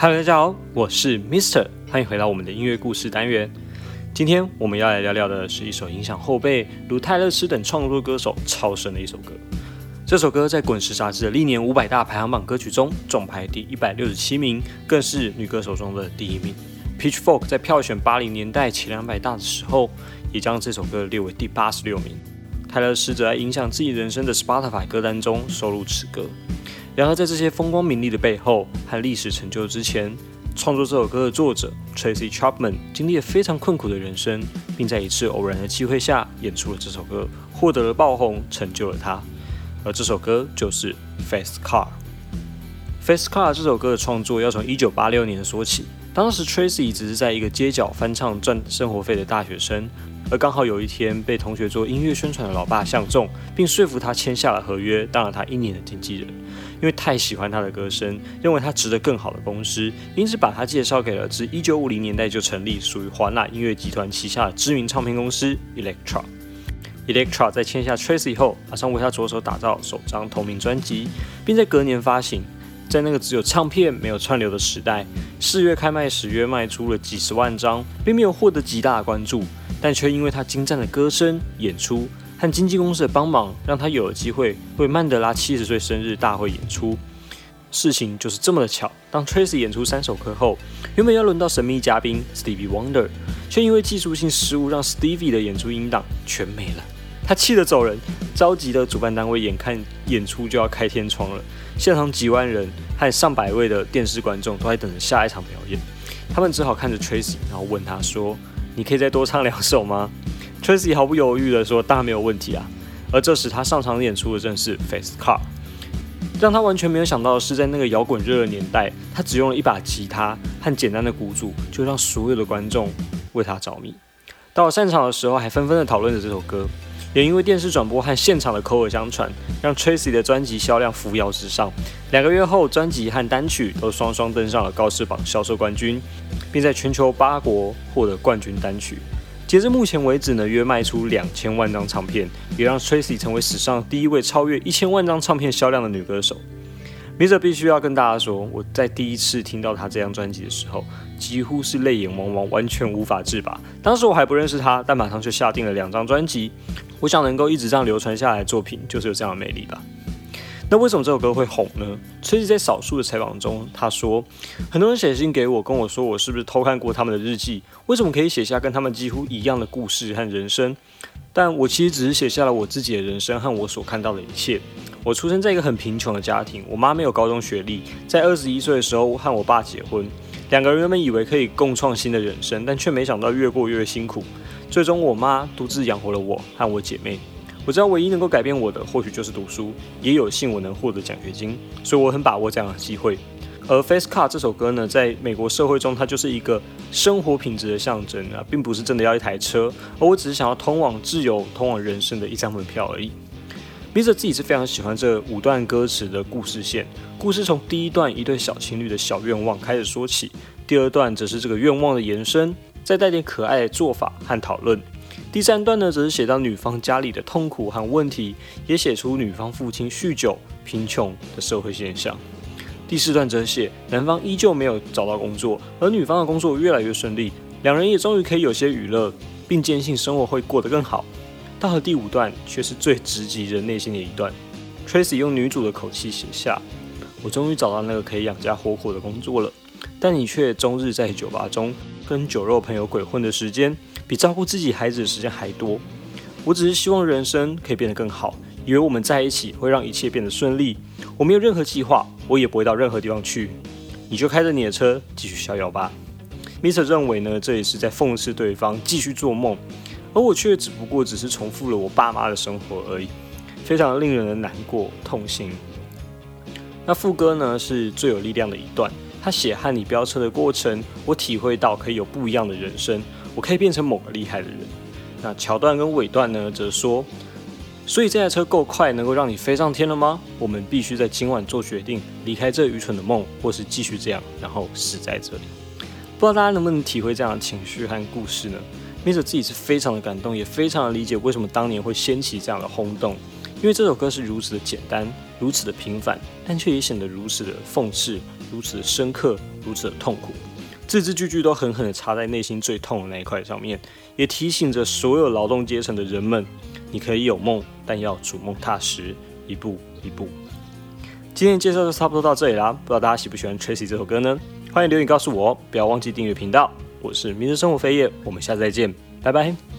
Hello，大家好，我是 Mister，欢迎回到我们的音乐故事单元。今天我们要来聊聊的是一首影响后辈如泰勒斯等创作歌手超深的一首歌。这首歌在滚石杂志的历年五百大排行榜歌曲中总排第一百六十七名，更是女歌手中的第一名。Pitchfork 在票选八零年代前两百大的时候，也将这首歌列为第八十六名。泰勒斯则在影响自己人生的 Spotify 歌单中收录此歌。然而，在这些风光名利的背后和历史成就之前，创作这首歌的作者 Tracy Chapman 经历了非常困苦的人生，并在一次偶然的机会下演出了这首歌，获得了爆红，成就了他。而这首歌就是《Fast Car》。《Fast Car》这首歌的创作要从1986年说起，当时 Tracy 只是在一个街角翻唱赚生活费的大学生。而刚好有一天，被同学做音乐宣传的老爸相中，并说服他签下了合约，当了他一年的经纪人。因为太喜欢他的歌声，认为他值得更好的公司，因此把他介绍给了自1950年代就成立、属于华纳音乐集团旗下的知名唱片公司 Electra。Electra 在签下 Tracy 后，马上为他着手打造首张同名专辑，并在隔年发行。在那个只有唱片没有串流的时代，四月开卖时约卖出了几十万张，并没有获得极大的关注。但却因为他精湛的歌声、演出和经纪公司的帮忙，让他有了机会为曼德拉七十岁生日大会演出。事情就是这么的巧，当 Tracy 演出三首歌后，原本要轮到神秘嘉宾 Stevie Wonder，却因为技术性失误，让 Stevie 的演出音档全没了。他气得走人，着急的主办单位眼看演出就要开天窗了，现场几万人和上百位的电视观众都在等着下一场表演，他们只好看着 Tracy，然后问他说。你可以再多唱两首吗？Tracy 毫不犹豫地说：“当然没有问题啊。”而这时他上场演出的正是《Fast Car》，让他完全没有想到的是，在那个摇滚热的年代，他只用了一把吉他和简单的鼓组，就让所有的观众为他着迷。到了散场的时候，还纷纷的讨论着这首歌。也因为电视转播和现场的口耳相传，让 Tracy 的专辑销量扶摇直上。两个月后，专辑和单曲都双双登上了高士榜销售冠军，并在全球八国获得冠军单曲。截至目前为止呢，约卖出两千万张唱片，也让 Tracy 成为史上第一位超越一千万张唱片销量的女歌手。米者必须要跟大家说，我在第一次听到他这张专辑的时候，几乎是泪眼汪汪，完全无法自拔。当时我还不认识他，但马上就下定了两张专辑。我想能够一直这样流传下来作品，就是有这样的魅力吧。那为什么这首歌会红呢？崔实在少数的采访中，他说，很多人写信给我，跟我说我是不是偷看过他们的日记？为什么可以写下跟他们几乎一样的故事和人生？但我其实只是写下了我自己的人生和我所看到的一切。我出生在一个很贫穷的家庭，我妈没有高中学历，在二十一岁的时候和我爸结婚，两个人原本以为可以共创新的人生，但却没想到越过越辛苦。最终，我妈独自养活了我和我姐妹。我知道唯一能够改变我的，或许就是读书，也有幸我能获得奖学金，所以我很把握这样的机会。而《Face Car》这首歌呢，在美国社会中，它就是一个生活品质的象征啊，并不是真的要一台车，而我只是想要通往自由、通往人生的一张门票而已。笔者自己是非常喜欢这五段歌词的故事线，故事从第一段一对小情侣的小愿望开始说起，第二段则是这个愿望的延伸，再带点可爱的做法和讨论。第三段呢，则是写到女方家里的痛苦和问题，也写出女方父亲酗酒、贫穷的社会现象。第四段则写男方依旧没有找到工作，而女方的工作越来越顺利，两人也终于可以有些娱乐，并坚信生活会过得更好。到了第五段，却是最直击人内心的一段。Tracy 用女主的口气写下：“我终于找到那个可以养家活口的工作了，但你却终日在酒吧中跟酒肉朋友鬼混的时间，比照顾自己孩子的时间还多。我只是希望人生可以变得更好，以为我们在一起会让一切变得顺利。我没有任何计划。”我也不会到任何地方去，你就开着你的车继续逍遥吧。Mr 认为呢，这也是在讽刺对方继续做梦，而我却只不过只是重复了我爸妈的生活而已，非常令人的难过痛心。那副歌呢是最有力量的一段，他写和你飙车的过程，我体会到可以有不一样的人生，我可以变成某个厉害的人。那桥段跟尾段呢则说。所以这台车够快，能够让你飞上天了吗？我们必须在今晚做决定，离开这愚蠢的梦，或是继续这样，然后死在这里。不知道大家能不能体会这样的情绪和故事呢？Mr 自己是非常的感动，也非常的理解为什么当年会掀起这样的轰动，因为这首歌是如此的简单，如此的平凡，但却也显得如此的讽刺，如此的深刻，如此的痛苦。字字句句都狠狠的插在内心最痛的那一块上面，也提醒着所有劳动阶层的人们：你可以有梦，但要逐梦踏实，一步一步。今天介绍就差不多到这里啦，不知道大家喜不喜欢 Tracy 这首歌呢？欢迎留言告诉我，不要忘记订阅频道。我是明日生活飞叶，我们下次再见，拜拜。